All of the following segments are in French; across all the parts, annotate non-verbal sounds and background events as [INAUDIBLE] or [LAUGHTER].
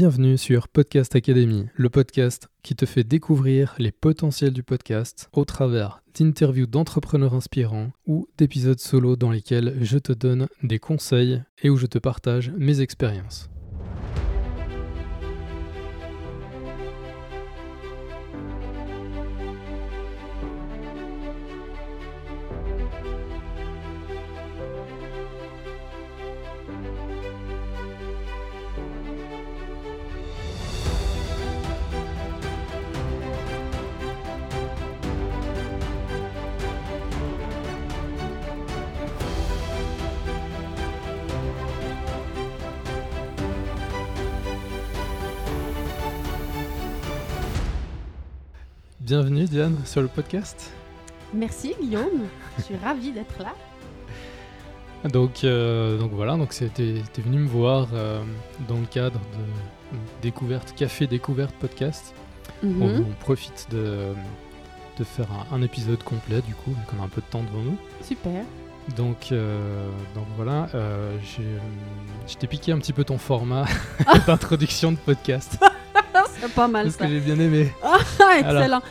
Bienvenue sur Podcast Academy, le podcast qui te fait découvrir les potentiels du podcast au travers d'interviews d'entrepreneurs inspirants ou d'épisodes solo dans lesquels je te donne des conseils et où je te partage mes expériences. Bienvenue Diane sur le podcast. Merci Guillaume, je suis ravie d'être là. Donc, euh, donc voilà, donc tu es, venu me voir euh, dans le cadre de découverte, café découverte podcast. Mhm. on, on profite de, de faire un, un épisode complet du coup, vu qu'on a un peu de temps devant nous. Super. Donc, euh, donc voilà, j'ai, je t'ai piqué un petit peu ton format [LAUGHS] [LAUGHS] d'introduction de podcast. [LAUGHS] Pas mal Parce ça. que j'ai bien aimé. [LAUGHS] Ah, excellent.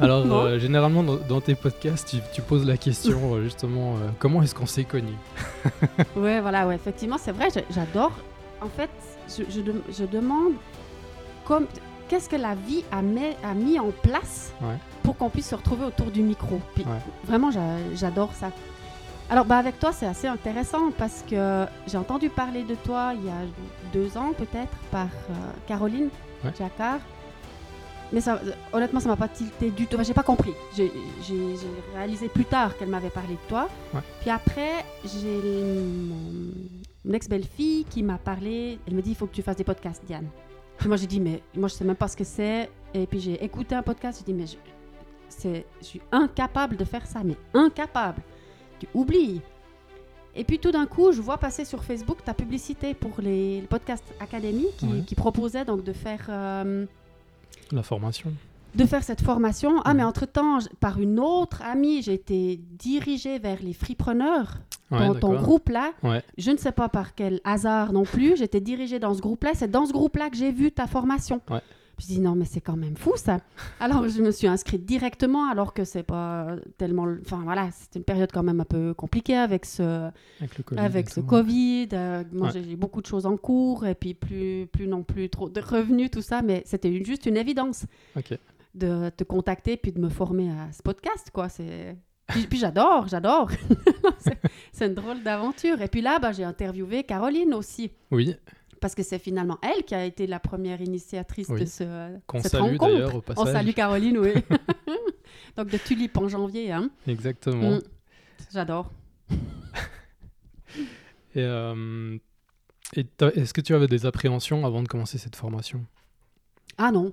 Alors, euh, généralement, dans, dans tes podcasts, tu, tu poses la question, euh, justement, euh, comment est-ce qu'on s'est connus? [LAUGHS] Ouais, voilà, ouais, effectivement, c'est vrai, j'adore. En fait, je, je dem- je demande comme qu'est-ce que la vie a, met- a mis en place Ouais. pour qu'on puisse se retrouver autour du micro? Puis, Ouais. Vraiment, j'a- j'adore ça. Alors, bah, avec toi, c'est assez intéressant parce que j'ai entendu parler de toi il y a deux ans, peut-être, par euh, Caroline Ouais. Jacquard. Mais ça, honnêtement, ça m'a pas tilté du tout. Enfin, j'ai pas compris. J'ai réalisé plus tard qu'elle m'avait parlé de toi. Ouais. Puis après, j'ai mon, mon ex-belle-fille qui m'a parlé. Elle me dit il faut que tu fasses des podcasts, Diane. Puis moi, j'ai dit mais moi, je sais même pas ce que c'est. Et puis j'ai écouté un podcast. J'ai dit mais je suis incapable de faire ça, mais incapable. Tu oublies. Et puis tout d'un coup, je vois passer sur Facebook ta publicité pour les, les podcasts Academy qui, Ouais. qui proposait donc de faire. euh, La formation de faire cette formation. Ah, mais entre-temps, par une autre amie, j'ai été dirigée vers les fripreneurs Ouais, dans ton groupe-là. Je ne sais pas par quel hasard non plus, j'étais dirigée dans ce groupe-là. C'est dans ce groupe-là que j'ai vu ta formation. Puis je dis non, mais c'est quand même fou ça. Alors je me suis inscrite directement, alors que c'est pas tellement. Enfin voilà, c'était une période quand même un peu compliquée avec ce, avec le Covid. avec ce. Covid. euh, moi, Ouais. j'ai beaucoup de choses en cours et puis plus, plus non plus trop de revenus, tout ça. Mais c'était juste une évidence Ok. de te contacter puis de me former à ce podcast, quoi. C'est... Puis, puis j'adore, j'adore. [LAUGHS] c'est, c'est une drôle d'aventure. Et puis là, bah, j'ai interviewé Caroline aussi. Oui, Parce que c'est finalement elle qui a été la première initiatrice Oui. de ce, qu'on cette salue rencontre. d'ailleurs au On passage. salue Caroline, oui. [LAUGHS] Donc de Tulipe en janvier. Hein. Exactement. Mm. J'adore. [LAUGHS] Et, euh, et est-ce que tu avais des appréhensions avant de commencer cette formation? Ah non.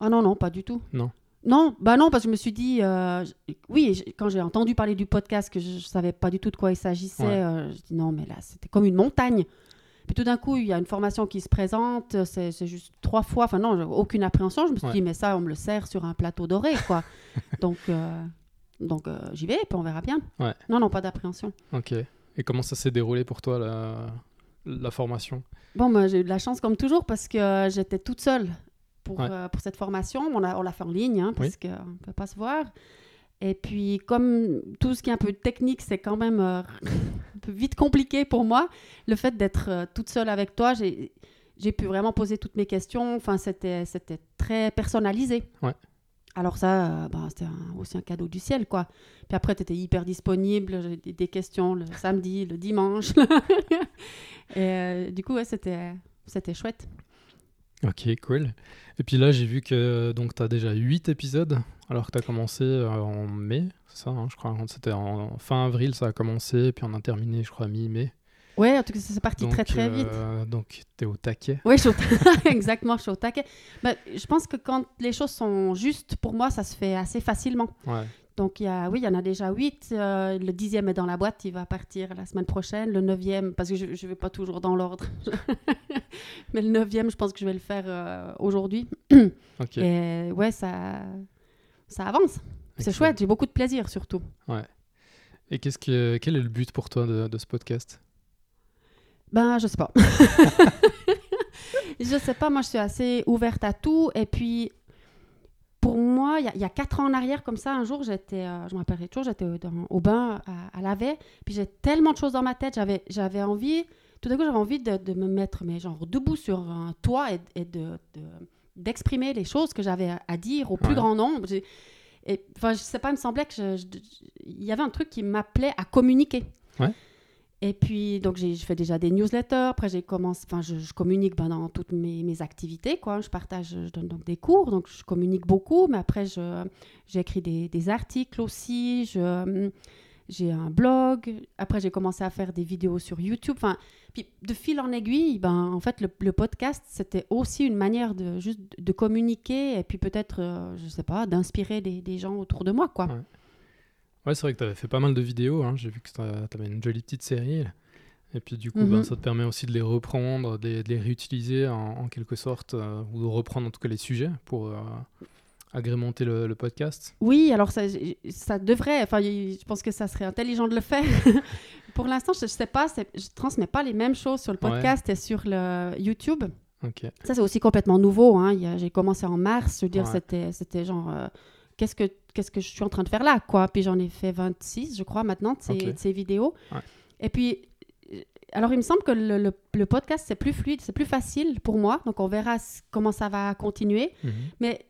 Ah non, non, pas du tout. Non. Non, bah non, parce que je me suis dit, euh, oui, j- quand j'ai entendu parler du podcast, que je, ne savais pas du tout de quoi il s'agissait, Ouais. euh, je dis non, mais là, c'était comme une montagne. Puis tout d'un coup, il y a une formation qui se présente, c'est juste trois fois, enfin non, aucune appréhension. Je me suis Ouais. dit, mais ça, on me le sert sur un plateau doré, quoi. [LAUGHS] donc, euh, donc euh, j'y vais, puis on verra bien. Ouais. Non, non, pas d'appréhension. Ok. Et comment ça s'est déroulé pour toi, la, la formation? Bon, moi, j'ai eu de la chance comme toujours parce que j'étais toute seule pour, Ouais. euh, pour cette formation. On l'a on l'a fait en ligne hein, parce Oui. qu'on ne peut pas se voir. Et puis, comme tout ce qui est un peu technique, c'est quand même euh, [LAUGHS] un peu vite compliqué pour moi, le fait d'être euh, toute seule avec toi, j'ai pu vraiment poser toutes mes questions. Enfin, c'était très personnalisé. Ouais. Alors ça, euh, ben, c'était aussi un cadeau du ciel, quoi. Puis après, tu étais hyper disponible. J'ai des, des questions le samedi, le dimanche. [LAUGHS] Et du coup, ouais, c'était chouette. Ok, cool. Et puis là, j'ai vu que donc tu as déjà 8 épisodes, alors que tu as commencé euh, en mai, c'est ça, hein, je crois. C'était en fin avril, ça a commencé, puis on a terminé, je crois, mi-mai. Ouais, en tout cas, c'est parti Donc, très très vite. euh, donc, tu es au taquet. Oui, je suis au [LAUGHS] [LAUGHS] exactement, je suis au taquet. Ben, je pense que quand les choses sont justes, pour moi, ça se fait assez facilement. Ouais. Donc, il y a, oui, il y en a déjà huit. Euh, le dixième est dans la boîte, il va partir la semaine prochaine. Le neuvième, parce que je ne vais pas toujours dans l'ordre. [LAUGHS] Mais le neuvième, je pense que je vais le faire euh, aujourd'hui. [COUGHS] Et ouais, ça, ça avance. C'est chouette, j'ai beaucoup de plaisir surtout. Et qu'est-ce que, quel est le but pour toi de, de ce podcast? Ben, je sais pas. [LAUGHS] [LAUGHS] je sais pas, moi je suis assez ouverte à tout. Et puis, pour moi, il y, a- il y a quatre ans en arrière, comme ça, un jour, j'étais, euh, je me rappellerai toujours, j'étais au, bain à, à laver. Puis j'ai tellement de choses dans ma tête. J'avais, j'avais envie, tout d'un coup, j'avais envie de, de me mettre, mais genre, debout sur un toit et, et de, de- d'exprimer les choses que j'avais à, dire au plus Ouais. grand nombre. Enfin, je sais pas, il me semblait que il y avait un truc qui m'appelait à communiquer. Ouais. Et puis, donc, je fais déjà des newsletters. Après, commencé, je, communique ben, dans toutes mes, activités, quoi. Je partage, je donne donc des cours, donc je communique beaucoup. Mais après, j'écris des, des articles aussi. J'ai un blog. Après, j'ai commencé à faire des vidéos sur YouTube. Puis de fil en aiguille, ben, en fait, le, podcast, c'était aussi une manière de juste de communiquer et puis peut-être, euh, je sais pas, d'inspirer des, gens autour de moi, quoi. Ouais, c'est vrai que tu avais fait pas mal de vidéos. hein. J'ai vu que tu avais une jolie petite série. Et puis du coup, Mhm. ben, ça te permet aussi de les reprendre, de les, de les réutiliser en, en quelque sorte, euh, ou de reprendre en tout cas les sujets pour euh, agrémenter le, le podcast. Oui, alors ça, ça devrait, enfin, je pense que ça serait intelligent de le faire. [LAUGHS] Pour l'instant, je ne sais pas, je transmets pas les mêmes choses sur le Ouais. podcast et sur le YouTube. Ok. Ça, c'est aussi complètement nouveau. hein. J'ai commencé en mars. Je veux dire, Ouais. c'était, c'était genre, euh, qu'est-ce, que, qu'est-ce que je suis en train de faire là, quoi. Puis j'en ai fait 26, je crois, maintenant, de ces, Ok. de ces vidéos. Ouais. Et puis, euh, alors, il me semble que le, le- le podcast, c'est plus fluide, c'est plus facile pour moi. Donc, on verra comment ça va continuer. Mhm. Mais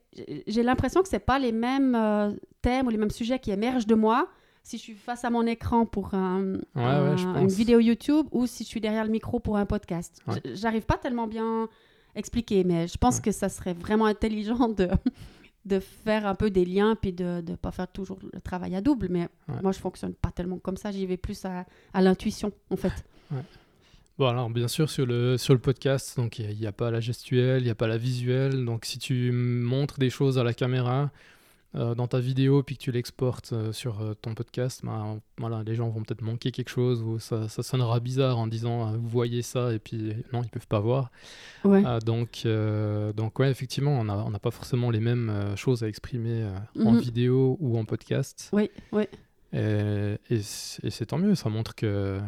j'ai l'impression que c'est pas les mêmes euh, thèmes ou les mêmes sujets qui émergent de moi si je suis face à mon écran pour un- Ouais, un- ouais, je une vidéo YouTube ou si je suis derrière le micro pour un podcast. J'arrive pas tellement bien expliquer, mais je pense que ça serait vraiment intelligent de, [LAUGHS] de faire un peu des liens puis de ne pas faire toujours le travail à double. Mais Ouais. moi, je fonctionne pas tellement comme ça. J'y vais plus à, à l'intuition, en fait. [LAUGHS] Bon, alors bien sûr, sur le, sur le podcast, donc il n'y a, pas la gestuelle, il n'y a pas la visuelle. Donc si tu montres des choses à la caméra euh, dans ta vidéo puis que tu l'exportes euh, sur euh, ton podcast, ben, voilà, les gens vont peut-être manquer quelque chose ou ça, ça sonnera bizarre en disant vous voyez ça et puis non, ils peuvent pas voir. Ouais. Donc, donc ouais, effectivement, on n'a on pas forcément les mêmes choses à exprimer en Mhm. vidéo ou en podcast. Oui, oui. Et, et c'est tant mieux, ça montre que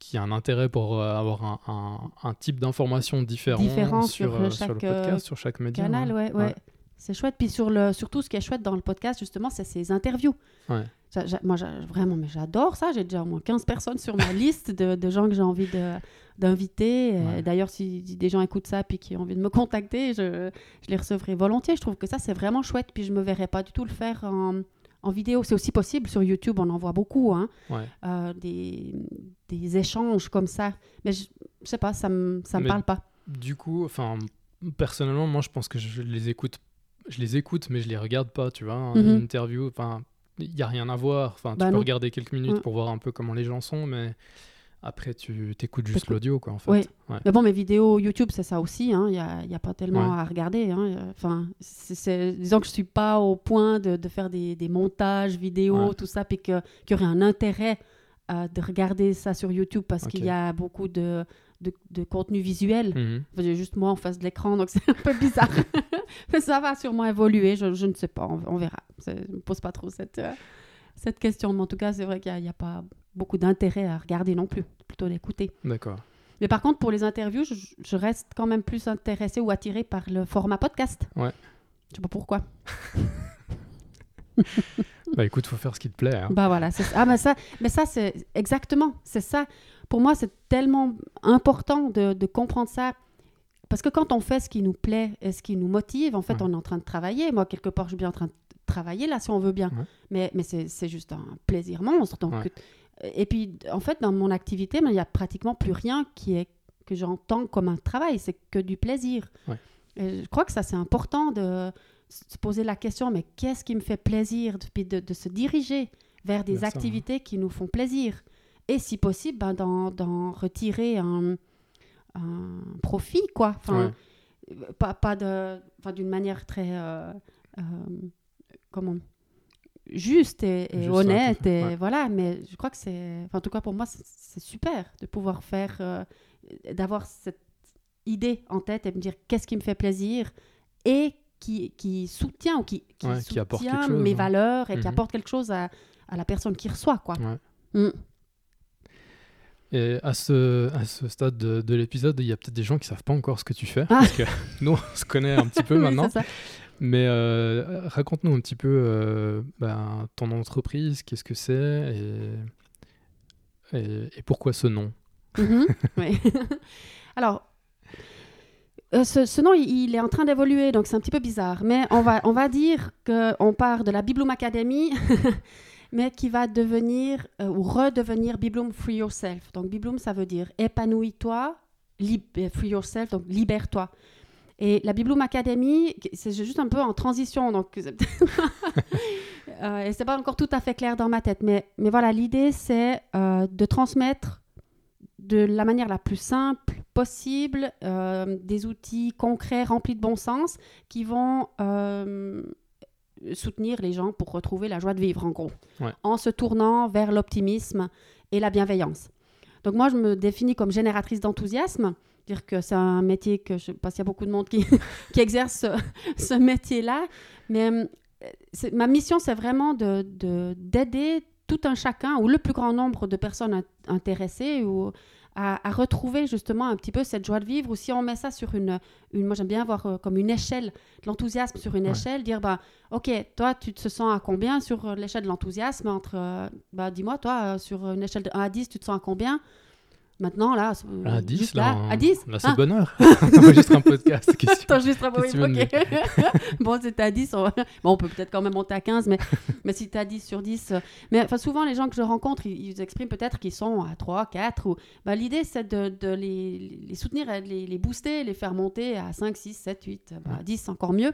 qu'il y a un intérêt pour euh, avoir un, un- un type d'information différent, Différent sur, sur, euh, euh, sur le chaque, euh, podcast, sur chaque média. Canal, ouais, ouais. Ouais. C'est chouette. Puis sur le, surtout, ce qui est chouette dans le podcast, justement, c'est ces interviews. Ouais. Moi, vraiment, mais j'adore ça. J'ai déjà au moins 15 personnes sur ma liste de, de gens que j'ai envie de- d'inviter. Ouais. D'ailleurs, si des gens écoutent ça puis qui ont envie de me contacter, je, je les recevrai volontiers. Je trouve que ça, c'est vraiment chouette. Puis je me verrais pas du tout le faire en, en vidéo. C'est aussi possible sur YouTube, on en voit beaucoup, hein, Ouais. euh, des, des échanges comme ça. Mais je, je sais pas, ça me, ça me Mais- parle pas. Du coup, enfin, personnellement, moi, je pense que je les écoute, je les écoute, mais je les regarde pas, tu vois. Mhm. Une interview, enfin, il y a rien à voir. Enfin, tu Bah peux regarder quelques minutes Ouais. pour voir un peu comment les gens sont, mais après, tu t'écoutes juste l'audio, quoi, en fait. Oui. Ouais. Mais bon, mes vidéos YouTube, c'est ça aussi. hein. Il n'y a, y a pas tellement Ouais. à regarder. hein. Euh, Enfin, disons que je ne suis pas au point de, de faire des, des montages vidéo, tout ça, puis qu'il y aurait un intérêt euh, de regarder ça sur YouTube parce qu'il y a beaucoup de, de, de contenu visuel. Mhm. Enfin, J'ai juste moi en face de l'écran, donc [LAUGHS] c'est un peu bizarre. [LAUGHS] Mais ça va sûrement évoluer, je, je ne sais pas, on, on verra. C'est- Je ne me pose pas trop cette, euh, cette question. Mais en tout cas, c'est vrai qu'il n'y a, pas beaucoup d'intérêt à regarder non plus, plutôt d'écouter. D'accord. Mais par contre, pour les interviews, je, je reste quand même plus intéressée ou attirée par le format podcast. Ouais. Je sais pas pourquoi. [LAUGHS] bah écoute, faut faire ce qui te plaît. hein. Bah voilà, c'est. Ah, mais ça, mais ça c'est exactement, c'est ça. Pour moi, c'est tellement important de, de comprendre ça. Parce que quand on fait ce qui nous plaît et ce qui nous motive, en fait, Ouais. on est en train de travailler. Moi, quelque part, je suis bien en train de travailler là, si on veut bien. Ouais. Mais, mais c'est juste un plaisir monstre. Donc, Ouais. Et puis, en fait, dans mon activité, ben, il n'y a pratiquement plus rien qui est, que j'entends comme un travail. C'est que du plaisir. Et je crois que ça, c'est important de se poser la question, mais qu'est-ce qui me fait plaisir? Puis de, de se diriger vers des Bien activités qui nous font plaisir. Et si possible, ben, d'en retirer un, un profit, quoi. Enfin, pas, pas de, enfin, d'une manière très, euh, euh, comment, juste et, et Juste, ouais, honnête, et ouais. voilà. Mais je crois que c'est, en tout cas pour moi, c'est- super de pouvoir faire, euh, d'avoir cette idée en tête et me dire qu'est-ce qui me fait plaisir et qui, qui soutient ou qui, qui Ouais, qui apporte soutient chose, mes ouais. valeurs et qui Mhm. apporte quelque chose à, à la personne qui reçoit, quoi. Ouais. Mm. Et à ce, à ce stade de, de l'épisode, il y a peut-être des gens qui savent pas encore ce que tu fais, Ah. parce que [LAUGHS] nous, on se connaît un petit peu Oui, maintenant. Mais euh, raconte-nous un petit peu euh, ben, ton entreprise, qu'est-ce que c'est et, et, et pourquoi ce nom? Mhm, [LAUGHS] oui. [LAUGHS] Alors, euh, ce, ce nom, il, il est en train d'évoluer, donc c'est un petit peu bizarre. Mais on va, on va dire qu'on part de la Bibloom Academy, mais qui va devenir euh, ou redevenir Bibloom Free Yourself. Donc Bibloom, ça veut dire épanouis-toi, euh, free yourself, donc libère-toi. Et la Bibloom Academy, c'est juste un peu en transition, donc [LAUGHS] euh, et c'est pas encore tout à fait clair dans ma tête, mais, mais voilà, l'idée c'est euh, de transmettre de la manière la plus simple possible des outils concrets remplis de bon sens qui vont soutenir les gens pour retrouver la joie de vivre en gros, Ouais. en se tournant vers l'optimisme et la bienveillance. Donc moi je me définis comme génératrice d'enthousiasme, dire que c'est un métier que je pense qu'il y a beaucoup de monde qui, [LAUGHS] qui exerce ce, ce métier-là, mais euh, ma mission c'est vraiment de de- d'aider tout un chacun ou le plus grand nombre de personnes in- intéressées ou à, à retrouver justement un petit peu cette joie de vivre ou si on met ça sur une, une moi j'aime bien voir euh, comme une échelle l'enthousiasme sur une Ouais. échelle dire bah ok toi tu te sens à combien sur euh, l'échelle de l'enthousiasme entre euh, bah dis-moi toi euh, sur une échelle de 1 à 10 tu te sens à combien? Maintenant là À 10, juste là, là, on- à 10 Là, c'est Ah, bonheur. on [LAUGHS] enregistre un podcast. T'enregistres tu veux ok. [LAUGHS] bon, c'était à 10. On... [LAUGHS] Bon, on peut peut-être quand même monter à 15, mais, mais si t'es à 10 sur 10. euh, Mais enfin, souvent, les gens que je rencontre, ils, ils expriment peut-être qu'ils sont à 3, 4. Ou... Bah, L'idée, c'est de, de les, les soutenir, les, les booster, les faire monter à 5, 6, 7, 8, bah, Ouais. 10, encore mieux.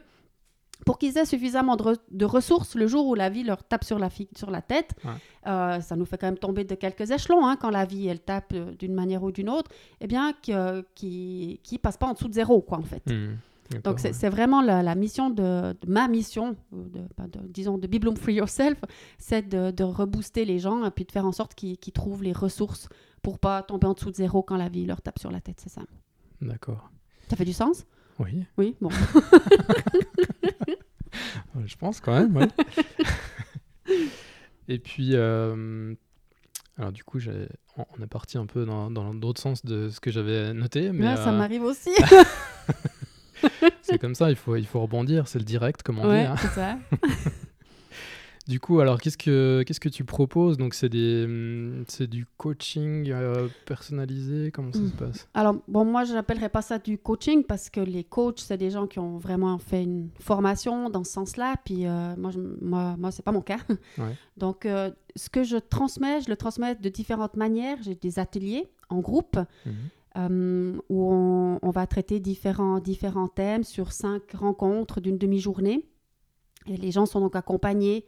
Pour qu'ils aient suffisamment de, re- de ressources le jour où la vie leur tape sur la, sur la tête. Ouais. Euh, ça nous fait quand même tomber de quelques échelons hein, quand la vie elle tape euh, d'une manière ou d'une autre. Eh bien, qui qui passe pas en dessous de zéro, quoi, en fait. Hmm, Donc c'est ouais. vraiment la, la mission de, de ma mission, ou de, disons de Bibloom Free Yourself, c'est de, rebooster les gens et puis de faire en sorte qu'ils qu'ils trouvent les ressources pour pas tomber en dessous de zéro quand la vie leur tape sur la tête, c'est ça. D'accord. Ça fait du sens? Oui, Oui, bon. [LAUGHS] je pense quand même. ouais. [LAUGHS] Et puis, euh, alors du coup, on est parti un peu dans dans d'autres sens de ce que j'avais noté, mais Ouais, ça euh, m'arrive aussi. [LAUGHS] c'est comme ça, il faut, il faut rebondir, c'est le direct, comme on ouais, dit. hein. c'est ça. [LAUGHS] Du coup, alors qu'est-ce que qu'est-ce que tu proposes? Donc c'est des hum, c'est du coaching euh, personnalisé, comment ça Mm. se passe? Alors, bon, moi, je n'appellerais pas ça du coaching parce que les coachs, c'est des gens qui ont vraiment fait une formation dans ce sens-là. Puis, euh, moi, je, moi, moi c'est pas mon cas. Ouais. [LAUGHS] Donc, euh, ce que je transmets, je le transmets de différentes manières. J'ai des ateliers en groupe Mhm. euh, où on, on va traiter différents, différents thèmes sur cinq rencontres d'une demi-journée. Et les gens sont donc accompagnés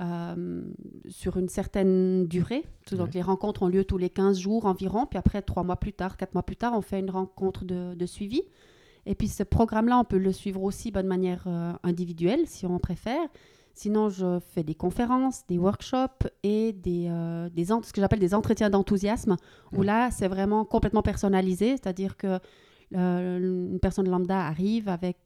euh, sur une certaine durée. Donc Ouais. les rencontres ont lieu tous les 15 jours environ. Puis après, trois mois plus tard, quatre mois plus tard, on fait une rencontre de, de suivi. Et puis ce programme-là, on peut le suivre aussi de manière euh, individuelle, si on préfère. Sinon, je fais des conférences, des workshops et des, euh, des ce que j'appelle des entretiens d'enthousiasme, où là, c'est vraiment complètement personnalisé, c'est-à-dire que une personne lambda arrive avec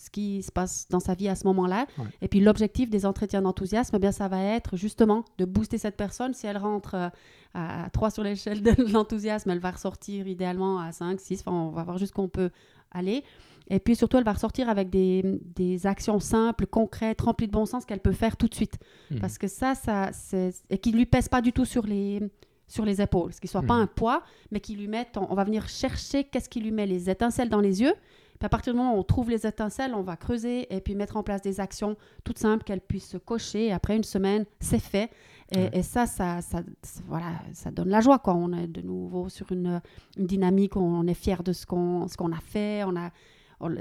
ce qui se passe dans sa vie à ce moment-là. Ouais. Et puis l'objectif des entretiens d'enthousiasme, eh bien, ça va être justement de booster cette personne. Si elle rentre euh, à 3 sur l'échelle de [LAUGHS] l'enthousiasme, elle va ressortir idéalement à 5, 6, enfin, on va voir jusqu'où on peut aller. Et puis surtout, elle va ressortir avec des, des actions simples, concrètes, remplies de bon sens qu'elle peut faire tout de suite. Mhm. Parce que ça, ça c'est... et qui lui pèse pas du tout sur les, sur les épaules, ce qui soit pas Mhm. un poids, mais qui lui mette, on, on va venir chercher qu'est-ce qui lui met les étincelles dans les yeux. Puis à partir du moment où on trouve les étincelles, on va creuser et puis mettre en place des actions toutes simples qu'elle puisse se cocher. Et après une semaine, c'est fait. Et, Ouais. et ça, ça, ça, ça- voilà, ça donne la joie. Quoi. On est de nouveau sur une, une dynamique, où on est fier de ce qu'on, ce qu'on a fait. On a,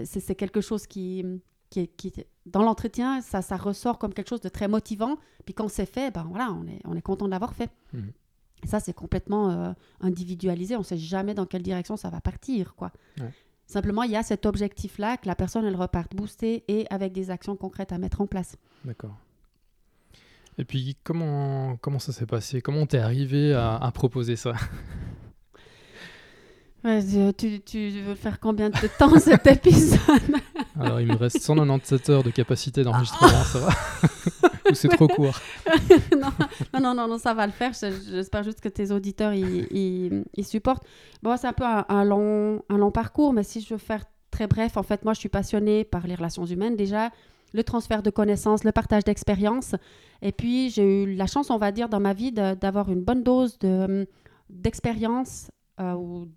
c'est, quelque chose qui, qui, qui dans l'entretien, ça, ça ressort comme quelque chose de très motivant. Puis quand c'est fait, ben voilà, on est, on est content de l'avoir fait. Et ça, c'est complètement euh, individualisé. On ne sait jamais dans quelle direction ça va partir. quoi. Ouais. Simplement, il y a cet objectif-là que la personne, elle reparte boostée et avec des actions concrètes à mettre en place. D'accord. Et puis comment comment ça s'est passé? Comment t'es arrivé à, à proposer ça? [LAUGHS] Ouais, tu, tu veux faire combien de temps [LAUGHS] cet épisode? Alors il me reste 197 heures de capacité d'enregistrement, ça va? [LAUGHS] C'est trop court? [LAUGHS] Non, non, non, ça va le faire. Je- J'espère juste que tes auditeurs ils, ils- supportent. Bon, c'est un peu un, long, un long parcours, mais si je veux faire très bref, en fait, moi, je suis passionnée par les relations humaines déjà, le transfert de connaissances, le partage d'expériences. Et puis, j'ai eu la chance, on va dire, dans ma vie de- d'avoir une bonne dose de- d'expérience euh, ou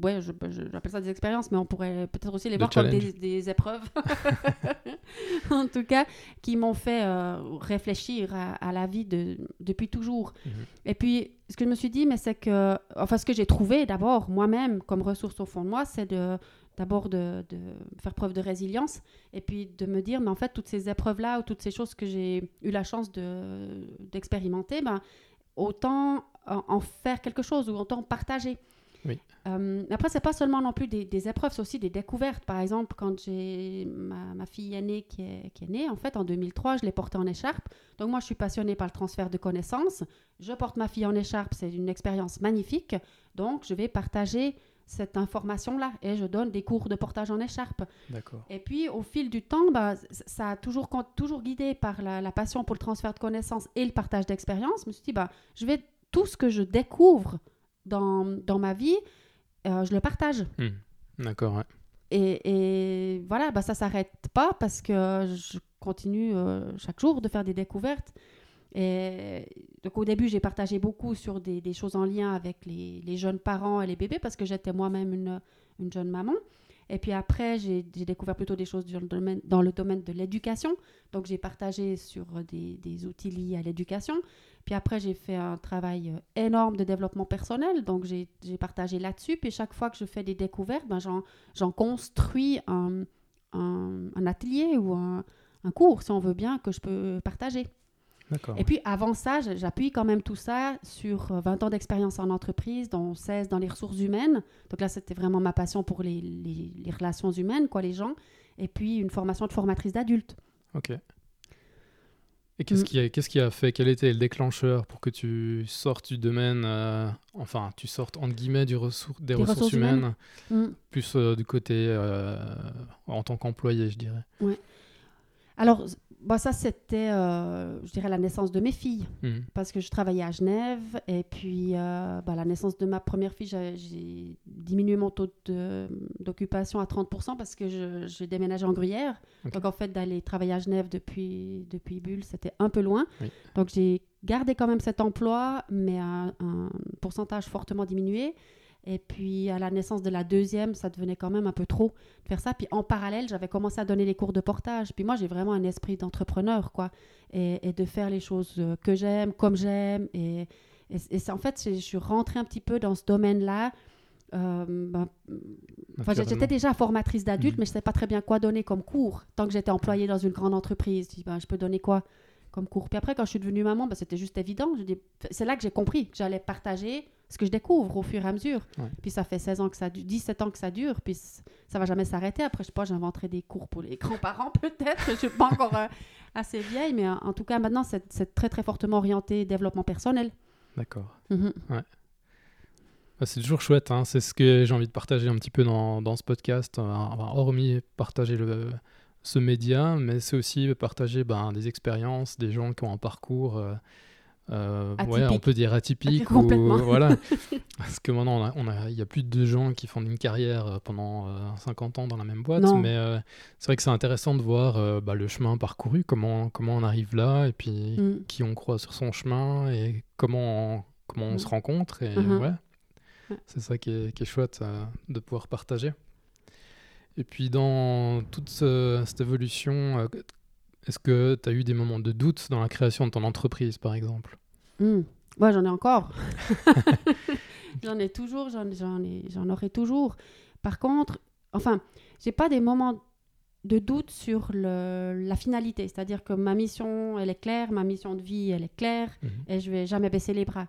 Ouais, j'appelle ça des expériences, mais on pourrait peut-être aussi les voir comme des, des épreuves. [LAUGHS] en tout cas, qui m'ont fait euh, réfléchir à, à la vie de, depuis toujours. Mhm. Et puis, ce que je me suis dit, mais c'est que, enfin, ce que j'ai trouvé d'abord moi-même comme ressource au fond de moi, c'est de d'abord de, de faire preuve de résilience et puis de me dire, mais en fait, toutes ces épreuves-là ou toutes ces choses que j'ai eu la chance de- d'expérimenter, ben, autant en, en faire quelque chose ou autant partager. Oui. Euh, après, c'est pas seulement non plus des, des épreuves, c'est aussi des découvertes. Par exemple, quand j'ai ma, ma fille aînée qui est, qui est née, en fait, en 2003, je l'ai portée en écharpe. Donc, moi, je suis passionnée par le transfert de connaissances. Je porte ma fille en écharpe, c'est une expérience magnifique. Donc, je vais partager cette information-là et je donne des cours de portage en écharpe. D'accord. Et puis, au fil du temps, bah, ça a toujours, toujours guidé par la, la passion pour le transfert de connaissances et le partage d'expériences. Je me suis dit, bah, je vais tout ce que je découvre dans, dans ma vie, euh, je le partage. Hmm. D'accord, ouais. Et, et voilà, bah, ça s'arrête pas parce que je continue euh, chaque jour de faire des découvertes. Et donc au début, j'ai partagé beaucoup sur des, des choses en lien avec les, les jeunes parents et les bébés parce que j'étais moi-même une, une jeune maman. Et puis après, j'ai découvert plutôt des choses dans le domaine, de l'éducation. Donc j'ai partagé sur des, outils liés à l'éducation. Puis après, j'ai fait un travail euh, énorme de développement personnel. Donc j'ai partagé là-dessus. Puis chaque fois que je fais des découvertes, ben, j'en construis un, atelier ou un cours, si on veut bien, que je peux partager. Et puis avant ça, j'appuie quand même tout ça sur euh, 20 ans d'expérience en entreprise, dont 16 dans les ressources humaines. Donc là, c'était vraiment ma passion pour les, les- les relations humaines, quoi, les gens. Et puis une formation de formatrice d'adultes. Ok. Et qu'est-ce Mm. qui, a, qu'est-ce qui a fait Quel était le déclencheur pour que tu sortes du domaine, euh, enfin, tu sortes entre guillemets du ressour- des, ressources, ressources humaines, humaines. Mm. plus euh, du côté euh, en tant qu'employé, je dirais Alors, bah, ça, c'était, euh, je dirais, la naissance de mes filles. Hmm. parce que je travaillais à Genève et puis euh, bah, la naissance de ma première fille, j'ai- diminué mon taux de- d'occupation à 30% parce que je- déménagé en Gruyère. Donc en fait, d'aller travailler à Genève depuis, depuis Bulle, c'était un peu loin. Oui. Donc j'ai gardé quand même cet emploi, mais à un pourcentage fortement diminué. Et puis à la naissance de la deuxième, ça devenait quand même un peu trop de faire ça. Puis en parallèle, j'avais commencé à donner les cours de portage. Puis moi, j'ai vraiment un esprit d'entrepreneur, quoi. Et, et de faire les choses euh, que j'aime, comme j'aime. Et, et, et c'est- en fait, je suis rentrée un petit peu dans ce domaine-là. Euh, ben, j'étais déjà formatrice d'adultes, Mhm. mais je ne savais pas très bien quoi donner comme cours. Tant que j'étais employée dans une grande entreprise, je dis, ben, je peux donner quoi comme cours? Puis après, quand je suis devenue maman, ben, c'était juste évident. Je dis- C'est là que j'ai compris que j'allais partager ce que je découvre au fur et à mesure. Ouais. Puis ça fait 16 ans que ça dure, 17 ans que ça dure, puis ça va jamais s'arrêter. Après, je sais pas, j'inventerai des cours pour les [LAUGHS] grands-parents peut-être. je suis pas encore euh, assez vieille, mais euh, en tout cas, maintenant, c'est très, très fortement orienté développement personnel. D'accord. Mhm. Bah, c'est toujours chouette, hein. c'est ce que j'ai envie de partager un petit peu dans, dans ce podcast, enfin, hormis partager le, ce média, mais c'est aussi partager ben, des expériences, des gens qui ont un parcours, euh, euh, ouais, on peut dire atypique, [LAUGHS] ou, Complètement. voilà. parce que maintenant on a- on a- il y a plus de gens qui font une carrière euh, pendant euh, 50 ans dans la même boîte, Non. mais euh, c'est vrai que c'est intéressant de voir euh, bah, le chemin parcouru, comment, comment on arrive là, et puis Mm. qui on croit sur son chemin et comment on, comment on Mhm. se rencontre. Et Mhm. ouais, Ouais. c'est ça qui est, qui est chouette euh, de pouvoir partager. Et puis dans toute ce- cette évolution, euh, est-ce que tu as eu des moments de doute dans la création de ton entreprise, par exemple? Hmm. Ouais, j'en ai encore. [LAUGHS] j'en ai toujours, j'en, j'en, ai, j'en aurai toujours. Par contre, enfin, j'ai pas des moments de doute sur le, la finalité. C'est-à-dire que ma mission, elle est claire, ma mission de vie, elle est claire, Mhm. et je vais jamais baisser les bras.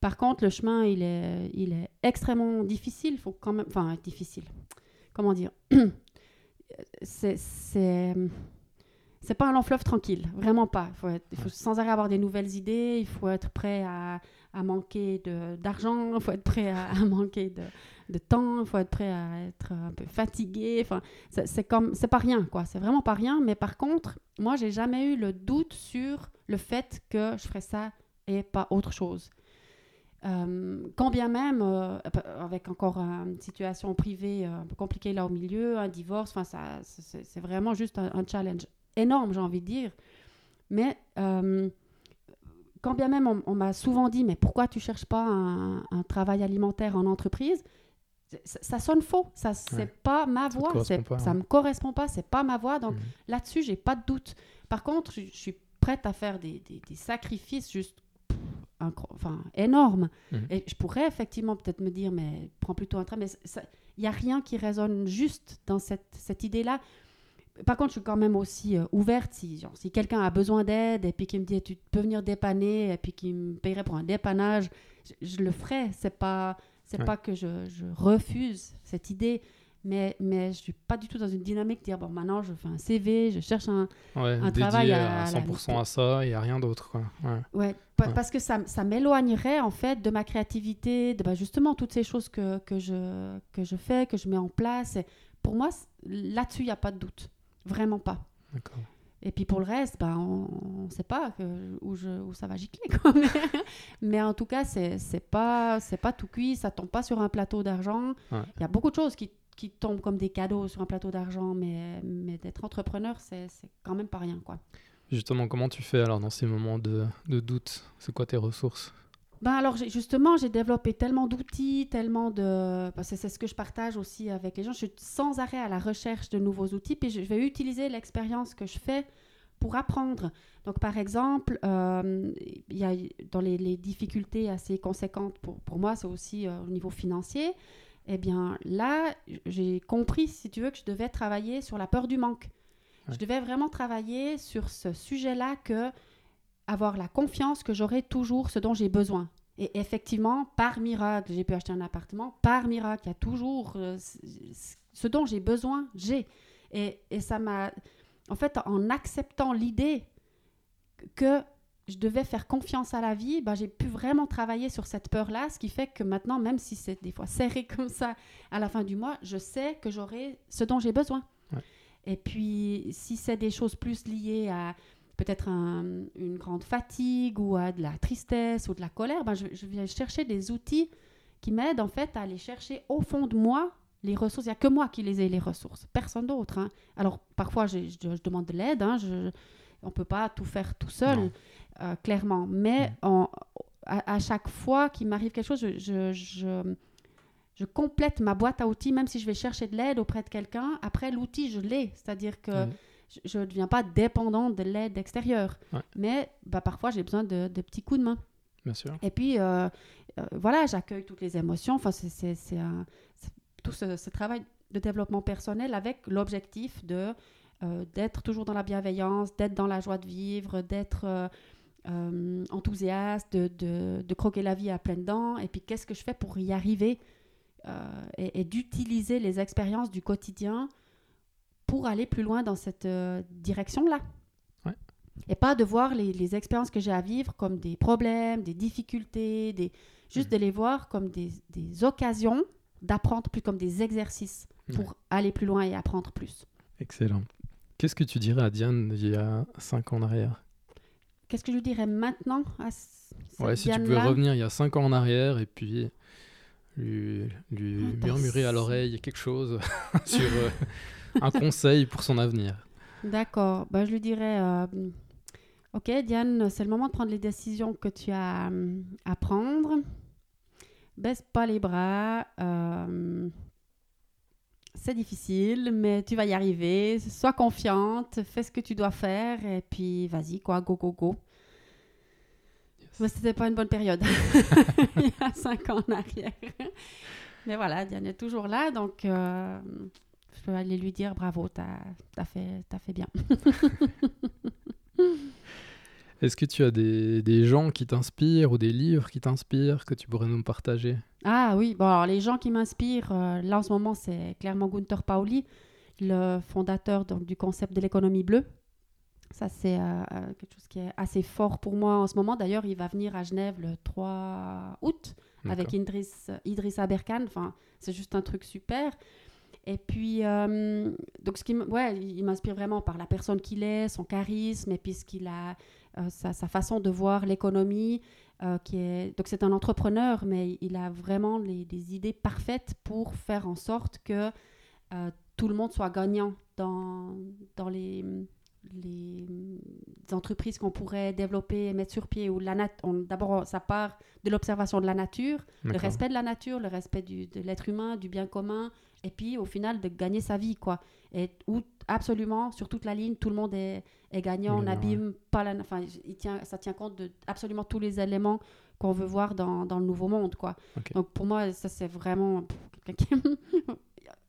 Par contre, le chemin, il est, il est extrêmement difficile. faut quand même, enfin, difficile. Comment dire? [CLEARS THROAT] C'est, c'est, pas un long fleuve tranquille, vraiment pas. Il faut, être- il faut sans arrêt avoir des nouvelles idées, il faut être prêt à, à manquer d'argent, il faut être prêt à, à manquer de, de temps, il faut être prêt à être un peu fatigué. Enfin, c'est c'est comme, c'est pas rien, quoi. C'est vraiment pas rien. Mais par contre, moi, j'ai jamais eu le doute sur le fait que je ferais ça et pas autre chose. Euh, quand bien même, euh, avec encore une situation privée euh, un peu compliquée là au milieu, un divorce, enfin ça, c'est c'est vraiment juste un, un challenge énorme, j'ai envie de dire. Mais euh, quand bien même on, on m'a souvent dit, mais pourquoi tu cherches pas un, un travail alimentaire en entreprise ça, ça sonne faux, ça c'est Ouais. pas ma voix, ça ouais. me correspond pas, c'est pas ma voix, donc Mhm. là-dessus j'ai pas de doute. Par contre, je, je suis prête à faire des, des- des sacrifices juste enfin, énormes. Mhm. Et je pourrais effectivement peut-être me dire, mais prends plutôt un train, mais il n'y a rien qui résonne juste dans cette, cette idée-là. Par contre, je suis quand même aussi euh, ouverte si, genre, si quelqu'un a besoin d'aide et puis qu'il me dit tu peux venir dépanner et puis qu'il me paierait pour un dépannage, je, je le ferai. C'est pas c'est Ouais. pas que je, je refuse cette idée, mais mais je suis pas du tout dans une dynamique de dire bon maintenant je fais un CV, je cherche un Ouais, un travail à, à la 100% à ça et à rien d'autre, quoi. Ouais. Ouais, pa- Ouais. parce que ça, ça m'éloignerait en fait de ma créativité, de bah, justement toutes ces choses que, que, je, que je fais, que je mets en place. Et pour moi, là-dessus, il n'y a pas de doute. Vraiment pas. D'accord. Et puis pour le reste, bah, on ne sait pas que- où, je, où ça va gicler. Quoi. [LAUGHS] Mais, mais en tout cas, c'est c'est pas, pas tout cuit, ça tombe pas sur un plateau d'argent. Il Ouais. y a beaucoup de choses qui, qui tombent comme des cadeaux sur un plateau d'argent, mais, mais d'être entrepreneur, c'est c'est quand même pas rien. Quoi. Justement, comment tu fais alors dans ces moments de, de doute? C'est quoi tes ressources? Ben alors justement, j'ai développé tellement d'outils, tellement de... Parce que c'est ce que je partage aussi avec les gens. Je suis sans arrêt à la recherche de nouveaux outils, puis je vais utiliser l'expérience que je fais pour apprendre. Donc par exemple, euh, y a dans les, les difficultés assez conséquentes pour, pour moi, c'est aussi euh, au niveau financier. Eh bien là, j'ai compris, si tu veux, que je devais travailler sur la peur du manque. Ouais. Je devais vraiment travailler sur ce sujet-là que avoir la confiance que j'aurai toujours ce dont j'ai besoin. Et effectivement, par miracle, j'ai pu acheter un appartement. Par miracle, il y a toujours euh, ce dont j'ai besoin, j'ai. Et, et ça m'a... En fait, en acceptant l'idée que je devais faire confiance à la vie, bah, j'ai pu vraiment travailler sur cette peur-là, ce qui fait que maintenant, même si c'est des fois serré [LAUGHS] comme ça à la fin du mois, je sais que j'aurai ce dont j'ai besoin. Ouais. Et puis, si c'est des choses plus liées à peut-être un- une grande fatigue ou à de la tristesse ou de la colère, ben je, je viens chercher des outils qui m'aident en fait à aller chercher au fond de moi les ressources. Il n'y a que moi qui les ai, les ressources, personne d'autre. hein. Alors parfois, je, je- je demande de l'aide, hein, on ne peut pas tout faire tout seul, euh, clairement. Mais Mm. en- à, à chaque fois qu'il m'arrive quelque chose, je, complète ma boîte à outils, même si je vais chercher de l'aide auprès de quelqu'un. Après, l'outil, je l'ai. C'est-à-dire que Ouais. Je ne deviens pas dépendante de l'aide extérieure. Ouais. Mais bah, parfois, j'ai besoin de, de petits coups de main. Bien sûr. Et puis, euh, euh, voilà, j'accueille toutes les émotions. Enfin, c'est- tout ce, ce travail de développement personnel avec l'objectif de euh, d'être toujours dans la bienveillance, d'être dans la joie de vivre, d'être enthousiaste, de, de- de croquer la vie à pleines dents. Et puis, qu'est-ce que je fais pour y arriver et, et d'utiliser les expériences du quotidien pour aller plus loin dans cette euh, direction-là. Ouais. Et pas de voir les, les expériences que j'ai à vivre comme des problèmes, des difficultés, des... juste Mhm. de les voir comme des, des occasions d'apprendre, plus comme des exercices pour Ouais. aller plus loin et apprendre plus. Excellent. Qu'est-ce que tu dirais à Diane il y a 5 ans en arrière? Qu'est-ce que je dirais maintenant à c- cette Ouais, si tu pouvais revenir il y a 5 ans en arrière et puis lui, lui Ah, bah, murmurer à l'oreille quelque chose [LAUGHS] sur euh, [LAUGHS] un conseil pour son avenir. D'accord. Ben, je lui dirais, euh, ok Diane, c'est le moment de prendre les décisions que tu as hum, à prendre. Baisse pas les bras. euh, c'est difficile, mais tu vas y arriver. Sois confiante, fais ce que tu dois faire et puis vas-y, quoi, go, go, go. Mais c'était pas une bonne période. [LAUGHS] Il y a cinq ans en arrière. Mais voilà, Diane est toujours là, donc euh, je peux aller lui dire bravo, t'as as fait, t'as fait bien. [LAUGHS] Est-ce que tu as des, des gens qui t'inspirent ou des livres qui t'inspirent que tu pourrais nous partager? Ah oui, bon, alors les gens qui m'inspirent, euh, là en ce moment, c'est clairement Gunther Pauli, le fondateur donc, du concept de l'économie bleue. Ça, c'est euh, euh, quelque chose qui est assez fort pour moi en ce moment. D'ailleurs, il va venir à Genève le 3 août avec. Idriss, Idriss Aberkan. Enfin, c'est juste un truc super. Et puis, euh, donc, ce qui, ouais, il m'inspire vraiment par la personne qu'il est, son charisme, et puis ce qu'il a, euh, sa, sa façon de voir l'économie. euh, qui est, donc, c'est un entrepreneur, mais il a vraiment les, les idées parfaites pour faire en sorte que tout le monde soit gagnant dans, dans les, les, entreprises qu'on pourrait développer et mettre sur pied. Où la D'abord, ça part de l'observation de la nature, le respect de la nature, le respect du, de l'être humain, du bien commun, et puis au final de gagner sa vie, quoi. Et où absolument, sur toute la ligne, tout le monde est, est gagnant, on n'abîme pas la... Enfin, il tient, ça tient compte de absolument tous les éléments qu'on veut voir dans, dans le nouveau monde, quoi. Donc pour moi, ça c'est vraiment [LAUGHS]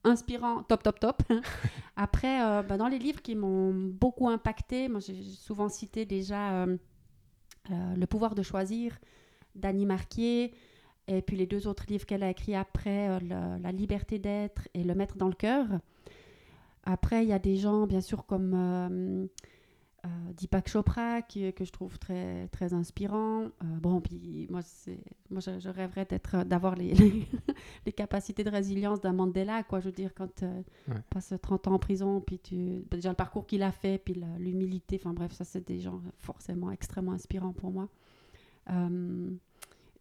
inspirant, top, top, top. [LAUGHS] Après, euh, bah, dans les livres qui m'ont beaucoup impacté, moi j'ai souvent cité déjà euh, euh, Le pouvoir de choisir d'Annie Marquier, et puis les deux autres livres qu'elle a écrits après, euh, le- La liberté d'être et Le mettre dans le cœur. Après, il y a des gens, bien sûr, comme euh, euh, Deepak Chopra, qui, que je trouve très, très inspirant. Euh, bon, puis moi, moi je, je rêverais d'être, d'avoir les, [LAUGHS] les, les capacités de résilience d'un Mandela, quoi. Je veux dire, quand euh, Ouais. tu passes 30 ans en prison, puis tu, déjà le parcours qu'il a fait, puis l'humilité, enfin bref, ça, c'est des gens forcément extrêmement inspirants pour moi.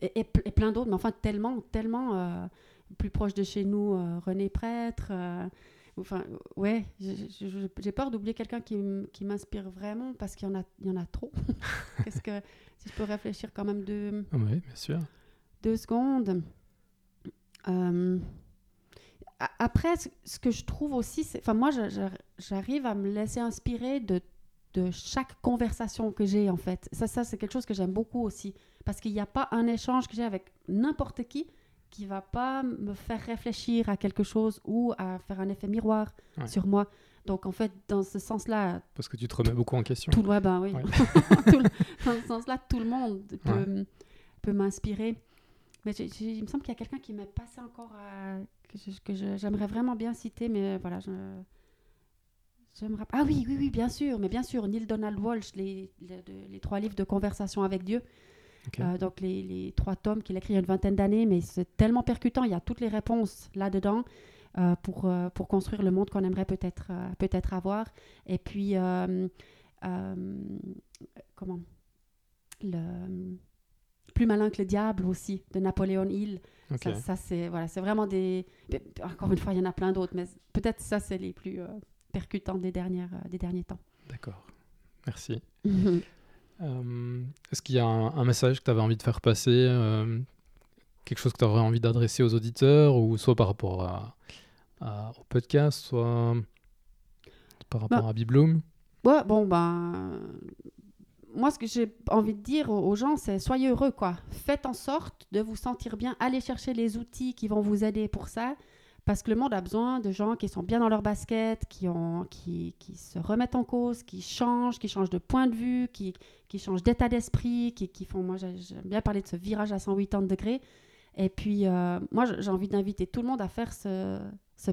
Et, et ple- et plein d'autres, mais enfin tellement, tellement euh, plus proche de chez nous, euh, René Prêtre. euh, enfin, ouais, j'ai- peur d'oublier quelqu'un qui, m'inspire vraiment parce qu'il y en a, il y en a trop. [LAUGHS] Qu'est-ce que si je peux réfléchir quand même deux, Oui, bien sûr. deux secondes. Après, ce- ce que je trouve aussi, enfin moi, j'arrive à me laisser inspirer de de chaque conversation que j'ai en fait. Ça, ça c'est quelque chose que j'aime beaucoup aussi parce qu'il n'y a pas un échange que j'ai avec n'importe qui qui va pas me faire réfléchir à quelque chose ou à faire un effet miroir Ouais. sur moi. Donc en fait, dans ce sens-là, Parce que tu te remets beaucoup en question. tout, ouais, ben oui. Ouais. [LAUGHS] Tout le- dans ce sens-là, tout le monde peut, peut m'inspirer. Mais il me semble qu'il y a quelqu'un qui m'est passé encore à- que j'aimerais vraiment bien citer, mais voilà, je, je me rappelle. Ah oui, oui, oui, bien sûr, mais bien sûr, Neil Donald Walsh, les, les trois livres de conversation avec Dieu. Euh, donc les, les trois tomes qu'il a écrit il y a une vingtaine d'années, mais c'est tellement percutant, il y a toutes les réponses là-dedans euh, pour, euh, pour construire le monde qu'on aimerait peut-être peut-être avoir. Et puis, comment? Le, Plus malin que le diable aussi, de Napoléon Hill. Ça, ça, c'est voilà, c'est vraiment des... Encore une fois, il y en a plein d'autres, mais peut-être ça, c'est les plus percutants des, dernières, des derniers temps. D'accord. Merci. [LAUGHS] Euh, Est-ce qu'il y a un, un message que tu avais envie de faire passer euh, Quelque chose que tu aurais envie d'adresser aux auditeurs ou soit par rapport à, à- au podcast, soit par rapport Bah. à Bibloom? Ouais, bon, ben. Moi, ce que j'ai envie de dire aux aux gens, c'est soyez heureux, quoi. Faites en sorte de vous sentir bien. Allez chercher les outils qui vont vous aider pour ça. Parce que le monde a besoin de gens qui sont bien dans leur basket, qui, ont, qui, qui se remettent en cause, qui changent, qui changent de point de vue, qui, qui changent d'état d'esprit, qui, qui font. Moi, j'ai- j'aime bien parler de ce virage à 180 degrés. Et puis, euh, moi, j'ai envie d'inviter tout le monde à faire ce, ce,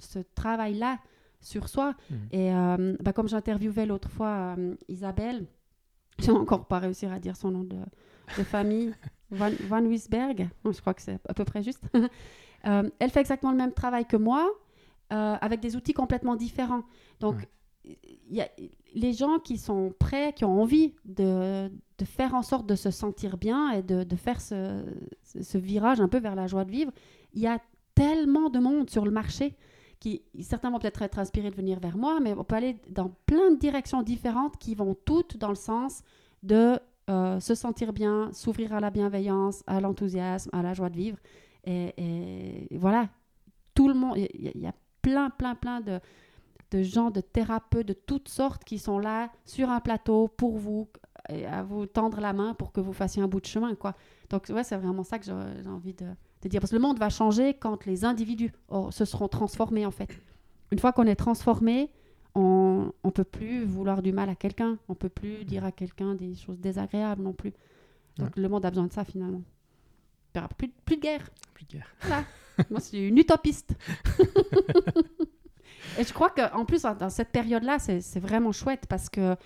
ce travail-là sur soi. Mhm. Et euh, bah, comme j'interviewais l'autre fois euh, Isabelle, [LAUGHS] j'ai encore pas réussi à dire son nom de, de famille, [LAUGHS] Van, Van Wisberg, je crois que c'est à peu près juste. [LAUGHS] Euh, elle fait exactement le même travail que moi, euh, avec des outils complètement différents. Donc, Ouais. y a les gens qui sont prêts, qui ont envie de, de faire en sorte de se sentir bien et de, de faire ce- ce virage un peu vers la joie de vivre, il y a tellement de monde sur le marché qui certains vont peut-être être inspirés de venir vers moi, mais on peut aller dans plein de directions différentes qui vont toutes dans le sens de euh, se sentir bien, s'ouvrir à la bienveillance, à l'enthousiasme, à la joie de vivre. Et, voilà, tout le monde, il y, a- plein, plein, plein de, de gens, de thérapeutes de toutes sortes qui sont là sur un plateau pour vous, et à vous tendre la main pour que vous fassiez un bout de chemin. Quoi. Donc, ouais, c'est vraiment ça que j'ai envie de, de dire. Parce que le monde va changer quand les individus oh, se seront transformés, en fait. Une fois qu'on est transformé, on ne peut plus vouloir du mal à quelqu'un. On peut plus dire à quelqu'un des choses désagréables non plus. Donc, le monde a besoin de ça, finalement. Il y aura plus, plus de guerre. Plus de guerre. [LAUGHS] Moi, je suis une utopiste. [LAUGHS] Et je crois qu'en plus, dans- cette période-là, c'est c'est vraiment chouette parce qu'il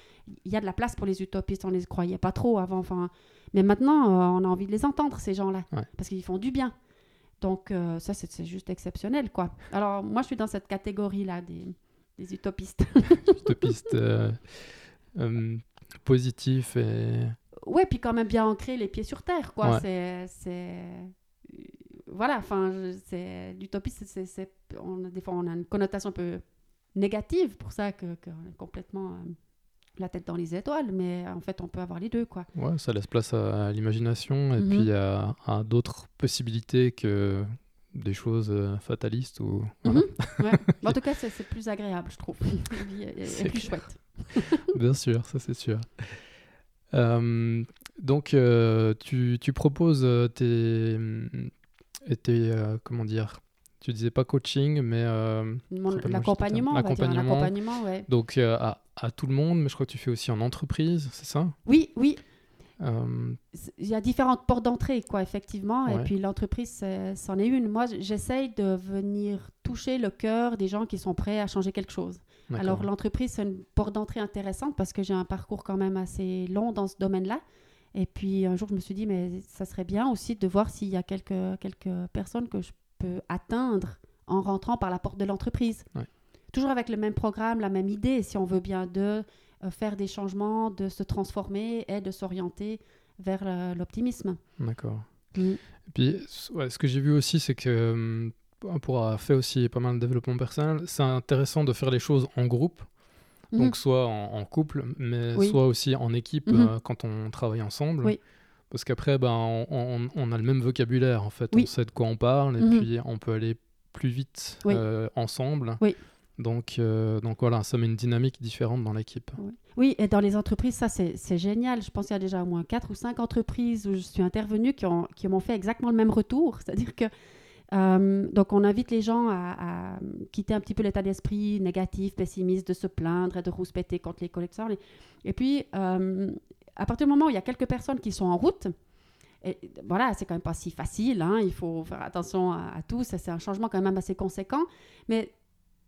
y a de la place pour les utopistes. On ne les croyait pas trop avant. Enfin, mais maintenant, euh, on a envie de les entendre, ces gens-là, Ouais. parce qu'ils font du bien. Donc, euh, ça, c'est c'est juste exceptionnel, quoi. Alors, moi, je suis dans cette catégorie-là des, des utopistes. [LAUGHS] Utopiste euh, euh, positif et. ouais, puis quand même bien ancré, les pieds sur terre, quoi. Ouais. C'est. c'est- Voilà, enfin, c'est l'utopiste, c'est- c'est. on a- Des fois, on a une connotation un peu négative pour ça, que- qu'on est complètement euh, la tête dans les étoiles, mais en fait, on peut avoir les deux, quoi. Ouais, ça laisse place à l'imagination et Mhm. puis à, à d'autres possibilités que des choses euh, fatalistes ou. voilà. Mhm, ouais. [LAUGHS] En tout cas, c'est plus agréable, je trouve. [LAUGHS] C'est plus clair. chouette. [LAUGHS] Bien sûr, ça c'est sûr. Euh, donc, euh, tu, tu proposes tes, tes euh, comment dire, tu disais pas coaching, mais L'accompagnement. L'accompagnement. Ouais. donc à, à tout le monde, mais je crois que tu fais aussi en entreprise, c'est ça? Oui, oui. Euh, il y a différentes portes d'entrée, quoi, effectivement. Et puis l'entreprise, c'en est une. Moi, j'essaye de venir toucher le cœur des gens qui sont prêts à changer quelque chose. Alors l'entreprise, c'est une porte d'entrée intéressante parce que j'ai un parcours quand même assez long dans ce domaine-là. Et puis un jour, je me suis dit, mais ça serait bien aussi de voir s'il y a quelques, quelques personnes que je peux atteindre en rentrant par la porte de l'entreprise. Ouais. Toujours avec le même programme, la même idée, si on veut bien, de faire des changements, de se transformer et de s'orienter vers euh, l'optimisme. D'accord. Mm. Et puis, ouais, ce que j'ai vu aussi, c'est que hum, pour avoir fait aussi pas mal de développement personnel, c'est intéressant de faire les choses en groupe, Mhm. donc soit en, en couple, mais Oui. soit aussi en équipe Mhm. euh, quand on travaille ensemble. Oui. Parce qu'après, ben, on, on- on a le même vocabulaire, en fait. Oui. On sait de quoi on parle, et Mhm. puis on peut aller plus vite euh, ensemble. Oui. Donc, euh, donc voilà, ça met une dynamique différente dans l'équipe. Oui, et dans les entreprises, ça c'est génial. Je pense qu'il y a déjà au moins quatre ou cinq entreprises où je suis intervenue qui ont- qui m'ont fait exactement le même retour. [LAUGHS] C'est-à-dire que euh, donc on invite les gens à, quitter un petit peu l'état d'esprit négatif, pessimiste, de se plaindre et de rouspéter contre les collecteurs. Et, puis, euh, à partir du moment où il y a quelques personnes qui sont en route, et voilà, c'est quand même pas si facile. hein, il faut faire attention à, à tout. C'est un changement quand même assez conséquent. Mais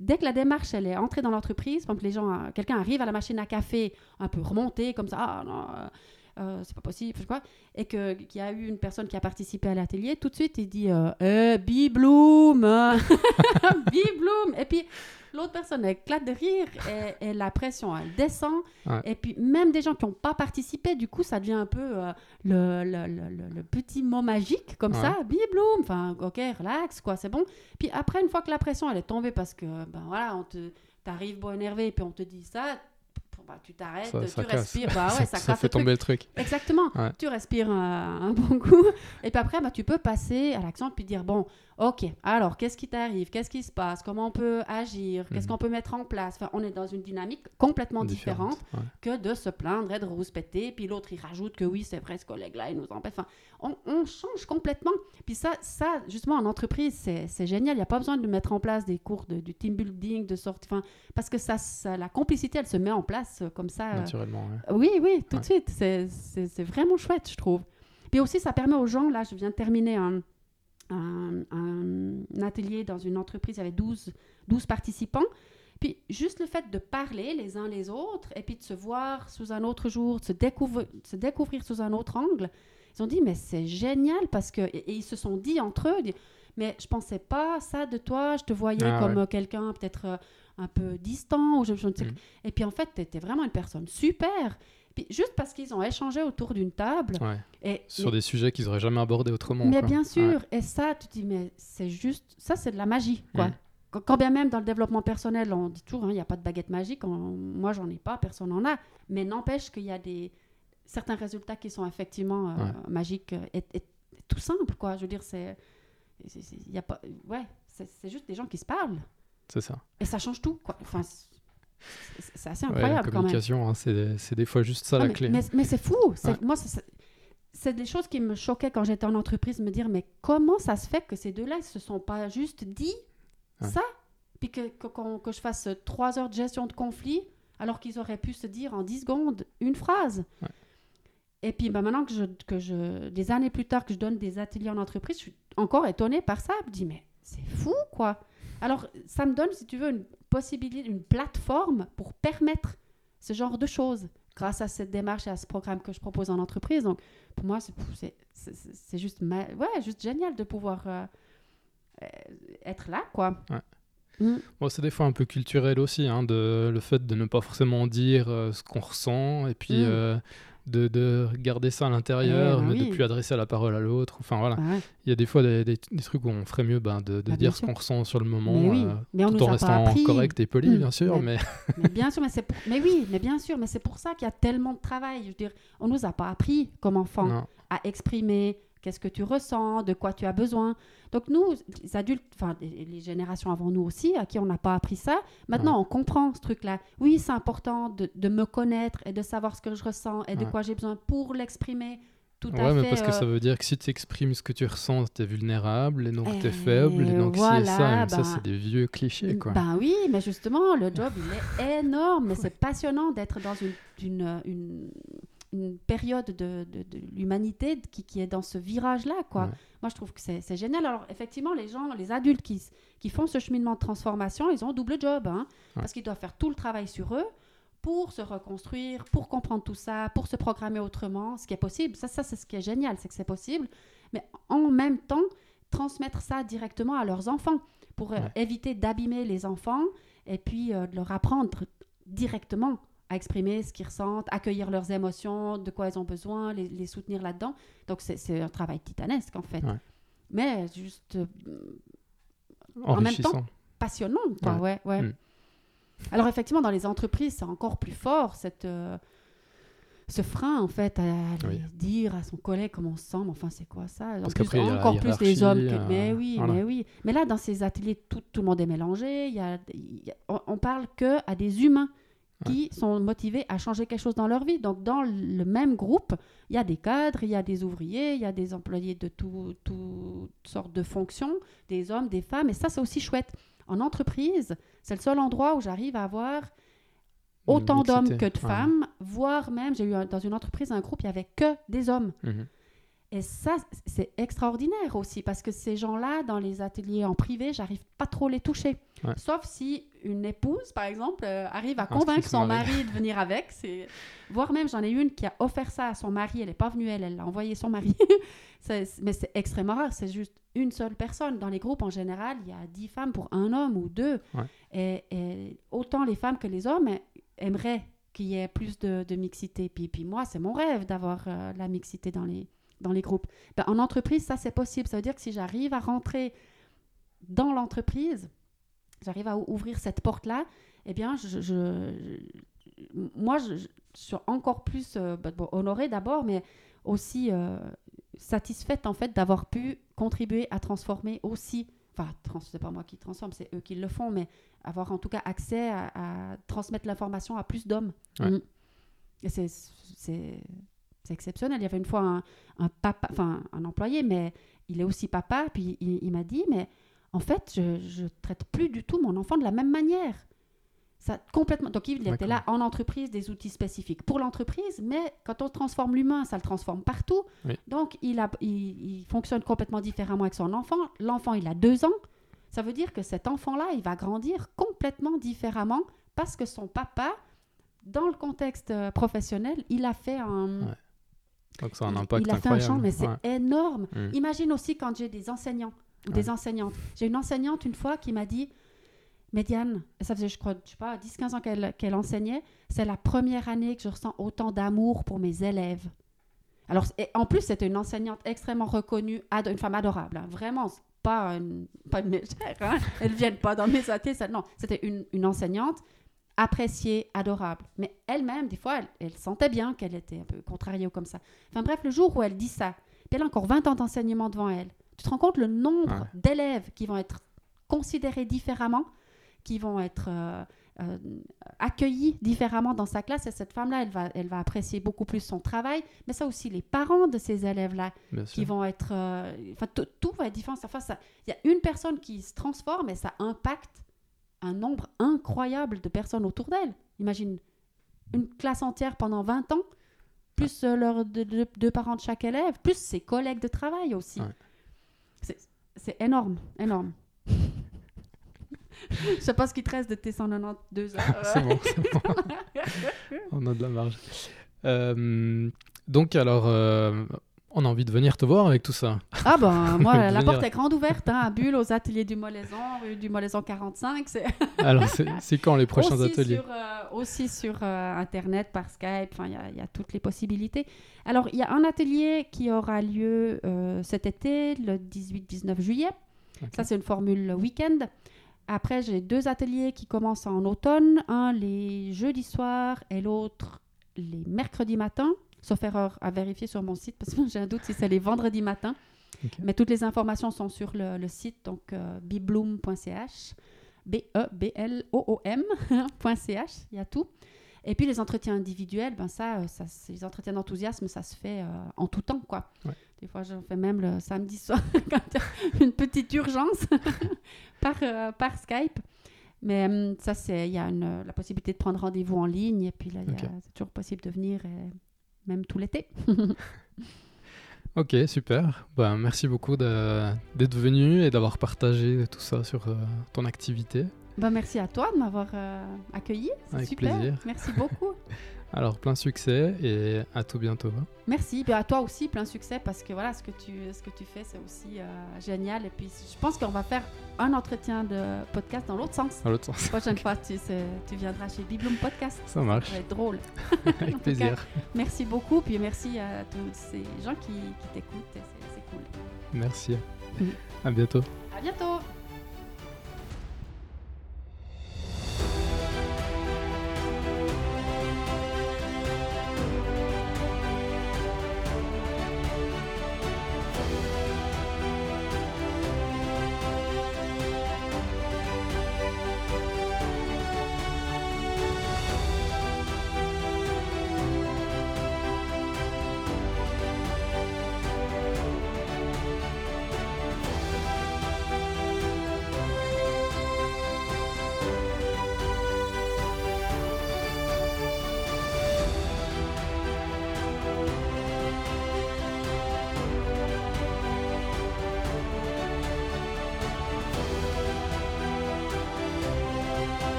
dès que la démarche elle est entrée dans l'entreprise, les gens, euh, quelqu'un arrive à la machine à café un peu remonté comme ça, ah euh, c'est pas possible, je sais quoi, et que qu'il y a eu une personne qui a participé à l'atelier, tout de suite il dit, euh, eh, Bibloom. [LAUGHS] Bibloom, et puis l'autre personne éclate de rire et, et la pression elle descend, Ouais. et puis même des gens qui n'ont pas participé, du coup ça devient un peu euh, le, le, le- petit mot magique comme Ouais. ça, Bibloom, enfin ok, relax quoi, c'est bon. Puis après, une fois que la pression elle est tombée parce que ben voilà, on te t'arrives beau énervé et puis on te dit ça, bah, tu t'arrêtes, tu ça respires, bah ouais, [LAUGHS] ça, ça fait tomber le truc. Exactement. Ouais. Tu respires un, un bon coup et puis après, bah, tu peux passer à l'action et puis dire bon, ok, alors qu'est-ce qui t'arrive, qu'est-ce qui se passe, comment on peut agir, qu'est-ce Mhm. qu'on peut mettre en place? Enfin, on est dans une dynamique complètement différente Ouais. que de se plaindre et de rouspéter. Puis l'autre, il rajoute que oui, c'est vrai, ce collègue-là, il nous empêche. Enfin, on, on change complètement. Puis ça, ça justement, en entreprise, c'est c'est génial. Il n'y a pas besoin de mettre en place des cours de, du team building, de sorte. Enfin, parce que ça, ça- la complicité, elle se met en place comme ça. euh, Naturellement, ouais. oui, oui, tout Ouais. de suite. C'est- vraiment chouette, je trouve. Puis aussi, ça permet aux gens, là, je viens de terminer un, un- un atelier dans une entreprise, il y avait 12, 12 participants. Puis juste le fait de parler les uns les autres et puis de se voir sous un autre jour, de se, découvrir, de se découvrir sous un autre angle, ils ont dit, mais c'est génial parce que... Et, et ils se sont dit entre eux, mais je pensais pas ça de toi, je te voyais Ah comme ouais. euh, quelqu'un peut-être euh, un peu distant ou je, je ne sais Mhm. Et puis en fait, tu étais vraiment une personne super. Puis juste parce qu'ils ont échangé autour d'une table. Ouais. Et, Sur des sujets qu'ils auraient jamais abordés autrement. mais quoi. bien Ouais. sûr, et ça, tu te dis, mais c'est juste, ça c'est de la magie, quoi. Mm. Quand- Quand bien même dans le développement personnel, on dit toujours, hein, il n'y a pas de baguette magique, on- moi j'en ai pas, personne n'en a, mais n'empêche qu'il y a des, certains résultats qui sont effectivement euh, magiques et, et- et tout simple, quoi. Je veux dire, c'est- il y a pas, ouais, c'est juste des gens qui se parlent, C'est ça. et ça change tout, quoi. Enfin, c'est- assez Ouais, la incroyable même. communication, hein, c'est c'est des fois juste ça la mais, clé. mais- mais c'est fou. Ouais. Moi, c'est- des choses qui me choquaient quand j'étais en entreprise, me dire, mais comment ça se fait que ces deux-là, ils se sont pas juste dit Ouais. ça? Puis que, que, que je fasse trois heures de gestion de conflit, alors qu'ils auraient pu se dire en 10 secondes une phrase. Et puis bah, maintenant que je, que je, des années plus tard, que je donne des ateliers en entreprise, je suis encore étonnée par ça. Je me dis, mais c'est fou, quoi. Alors, ça me donne, si tu veux, une possibilité, une plateforme pour permettre ce genre de choses grâce à cette démarche et à ce programme que je propose en entreprise. Donc, pour moi, c'est- juste, ma- ouais, juste génial de pouvoir euh, euh, être là, quoi. Ouais. Mm. Bon, c'est des fois un peu culturel aussi, hein, de, le fait de ne pas forcément dire euh, ce qu'on ressent et puis Mm. euh, de, de garder ça à l'intérieur, Eh ben mais de plus adresser la parole à l'autre. Enfin voilà, Ouais. il y a des fois des, des- des trucs où on ferait mieux ben, de, de Ah, bien dire ce qu'on ressent sur le moment, Mais oui, euh, mais tout en restant correct et poli, Mm. bien sûr. Mais- Mais, [LAUGHS] [LAUGHS] Mais bien sûr, mais, c'est pour- mais oui, mais bien sûr, mais c'est pour ça qu'il y a tellement de travail. Je veux dire, on nous a pas appris comme enfants non. à exprimer qu'est-ce que tu ressens, de quoi tu as besoin? Donc nous, les adultes, enfin les générations avant nous aussi, à qui on n'a pas appris ça, maintenant on comprend ce truc-là. Oui, c'est important de, de me connaître et de savoir ce que je ressens et de quoi j'ai besoin pour l'exprimer. Tout à Ouais, mais fait. parce que euh, ça veut dire que si tu exprimes ce que tu ressens, tu es vulnérable et donc tu Eh, es faible. Et donc, si voilà, ça, mais ça, ben- c'est des vieux clichés, quoi. Ben oui, mais justement, le job, il est énorme. Mais c'est passionnant d'être dans une, une, une, une période de, de, de l'humanité qui, qui est dans ce virage-là. quoi. Ouais. Moi, je trouve que c'est c'est génial. Alors, effectivement, les gens, les adultes qui, qui font ce cheminement de transformation, ils ont un double job. hein, Ouais. Parce qu'ils doivent faire tout le travail sur eux pour se reconstruire, pour comprendre tout ça, pour se programmer autrement, ce qui est possible. Ça, ça c'est ce qui est génial, c'est que c'est possible. Mais en même temps, transmettre ça directement à leurs enfants pour euh, Ouais. éviter d'abîmer les enfants et puis euh, de leur apprendre directement à exprimer ce qu'ils ressentent, accueillir leurs émotions, de quoi ils ont besoin, les, les soutenir là-dedans. Donc c'est un travail titanesque en fait. Ouais. Mais juste euh, en même temps, passionnant. Quoi. Ouais. Ouais, Mm. Alors effectivement, dans les entreprises, c'est encore plus fort cette, euh, ce frein en fait à aller Oui. dire à son collègue comment on se sent. Mais enfin, c'est quoi ça? En Parce plus, encore plus les hommes. que- euh, Mais oui, voilà. mais oui. Mais là, dans ces ateliers, tout, tout le monde est mélangé. Y a, y a- on, on parle que à des humains qui sont motivés à changer quelque chose dans leur vie. Donc, dans le même groupe, il y a des cadres, il y a des ouvriers, il y a des employés de tout- toutes sortes de fonctions, des hommes, des femmes, et ça, c'est aussi chouette. En entreprise, c'est le seul endroit où j'arrive à avoir autant d'hommes que de ouais. femmes, voire même, j'ai eu un- dans une entreprise un groupe, il n'y avait que des hommes. Mhm. Et ça, c'est extraordinaire aussi, parce que ces gens-là, dans les ateliers en privé, j'arrive pas trop les toucher. Ouais. Sauf si une épouse, par exemple, euh, arrive à convaincre son mari. de venir avec. C'est... Voire même, j'en ai une qui a offert ça à son mari. Elle n'est pas venue, elle, elle l'a envoyé son mari. [LAUGHS] Mais c'est extrêmement rare, c'est juste une seule personne. Dans les groupes, en général, il y a dix femmes pour un homme ou deux. Ouais. Et, et autant les femmes que les hommes aimeraient qu'il y ait plus de, de mixité. Puis, puis moi, c'est mon rêve d'avoir euh, la mixité dans les, dans les groupes. Ben, en entreprise, ça, c'est possible. Ça veut dire que si j'arrive à rentrer dans l'entreprise, j'arrive à ou- ouvrir cette porte-là, eh bien, je, je- je- moi, je, je suis encore plus euh, bon, honorée d'abord, mais aussi euh, satisfaite, en fait, d'avoir pu contribuer à transformer aussi, enfin, trans, c'est pas moi qui transforme, c'est eux qui le font, mais avoir en tout cas accès à, à transmettre l'information à plus d'hommes. Ouais. Mm. Et c'est, c'est, c'est exceptionnel. Il y avait une fois un, un papa, enfin un employé, mais il est aussi papa, puis il, il m'a dit, mais en fait, je, je traite plus du tout mon enfant de la même manière. Ça, complètement. Donc, il était là en entreprise, des outils spécifiques pour l'entreprise, mais quand on transforme l'humain, ça le transforme partout. Oui. Donc, il, a, il, il fonctionne complètement différemment avec son enfant. L'enfant, il a deux ans. Ça veut dire que cet enfant-là, il va grandir complètement différemment parce que son papa, dans le contexte euh, professionnel, il a fait un, Ouais, Donc, ça a un il- impact il a fait un champ, mais c'est Ouais. énorme. Mm. Imagine aussi quand j'ai des enseignants ou Ouais. des enseignantes. J'ai une enseignante une fois qui m'a dit Médiane, ça faisait, je crois, je sais pas, 10-15 ans qu'elle qu'elle enseignait, c'est la première année que je ressens autant d'amour pour mes élèves. Alors, et en plus, c'était une enseignante extrêmement reconnue, une femme adorable, hein, vraiment, pas une, pas une mégère, hein. elles viennent pas dans mes ateliers, ça- non, c'était une, une enseignante appréciée, adorable. Mais elle-même, des fois, elle, elle sentait bien qu'elle était un peu contrariée ou comme ça. Enfin bref, le jour où elle dit ça, puis elle a encore 20 ans d'enseignement devant elle, tu te rends compte le nombre Ouais. d'élèves qui vont être considérés différemment, qui vont être euh, euh, accueillis différemment dans sa classe? Et cette femme-là, elle va, elle va apprécier beaucoup plus son travail, mais ça aussi les parents de ces élèves-là Bien qui sûr. vont être... euh, Enfin, tout- tout va être différent. Enfin, il y a une personne qui se transforme et ça impacte un nombre incroyable de personnes autour d'elle. Imagine une classe entière pendant 20 ans, plus euh, leurs deux, deux- deux parents de chaque élève, plus ses collègues de travail aussi. Ouais. C'est- énorme, énorme. [LAUGHS] Je sais pas ce qui te reste de tes 192 heures. [LAUGHS] c'est bon, c'est bon. [LAUGHS] On a de la marge. Euh, donc, alors, euh, on a envie de venir te voir avec tout ça. Ah ben, [LAUGHS] moi, la Venir. porte est grande ouverte, hein, à Bulle, aux ateliers du Molaison, rue du Molaison 45. C'est [LAUGHS] Alors, c'est quand les prochains aussi ateliers Sur, euh, aussi sur euh, Internet, par Skype, il y a- il y, a toutes les possibilités. Alors, il y a un atelier qui aura lieu euh, cet été, le 18-19 juillet. Ça, c'est une formule week-end. Après, j'ai deux ateliers qui commencent en automne. Un les jeudis soirs et l'autre les mercredis matins. Sauf erreur à vérifier sur mon site parce que j'ai un doute si c'est les vendredis matins. Ok. Mais toutes les informations sont sur le, le site, donc euh, bibloom.ch, B-E-B-L-O-O-M.ch, [LAUGHS] il y a tout. Et puis les entretiens individuels, ben ça, euh, ça les entretiens d'enthousiasme, ça se fait euh, en tout temps, quoi. Ouais. Des fois, j'en fais même le samedi soir [LAUGHS] quand il y a une petite urgence [LAUGHS] par, euh, par Skype. Mais hum, ça, c'est il y a une- la possibilité de prendre rendez-vous en ligne et puis là, c'est toujours possible de venir, euh, même tout l'été. [LAUGHS] Ok, super. Ben, merci beaucoup de- d'être venu et d'avoir partagé tout ça sur euh, ton activité. Ben, merci à toi de m'avoir euh, accueilli. C'est Avec super. plaisir. Merci beaucoup. [LAUGHS] Alors, plein succès et à tout bientôt. hein. Merci. Puis à toi aussi, plein succès parce que voilà, ce que tu, ce que tu fais, c'est aussi euh, génial. Et puis, je pense qu'on va faire un entretien de podcast dans l'autre sens. Dans l'autre sens. La prochaine fois, tu, tu viendras chez Bibloom Podcast. Ça marche. Ça va être drôle. [LAUGHS] Avec plaisir. Merci beaucoup. Puis merci à tous ces gens qui, qui t'écoutent. C'est cool. Merci. Mhm. À bientôt. À bientôt.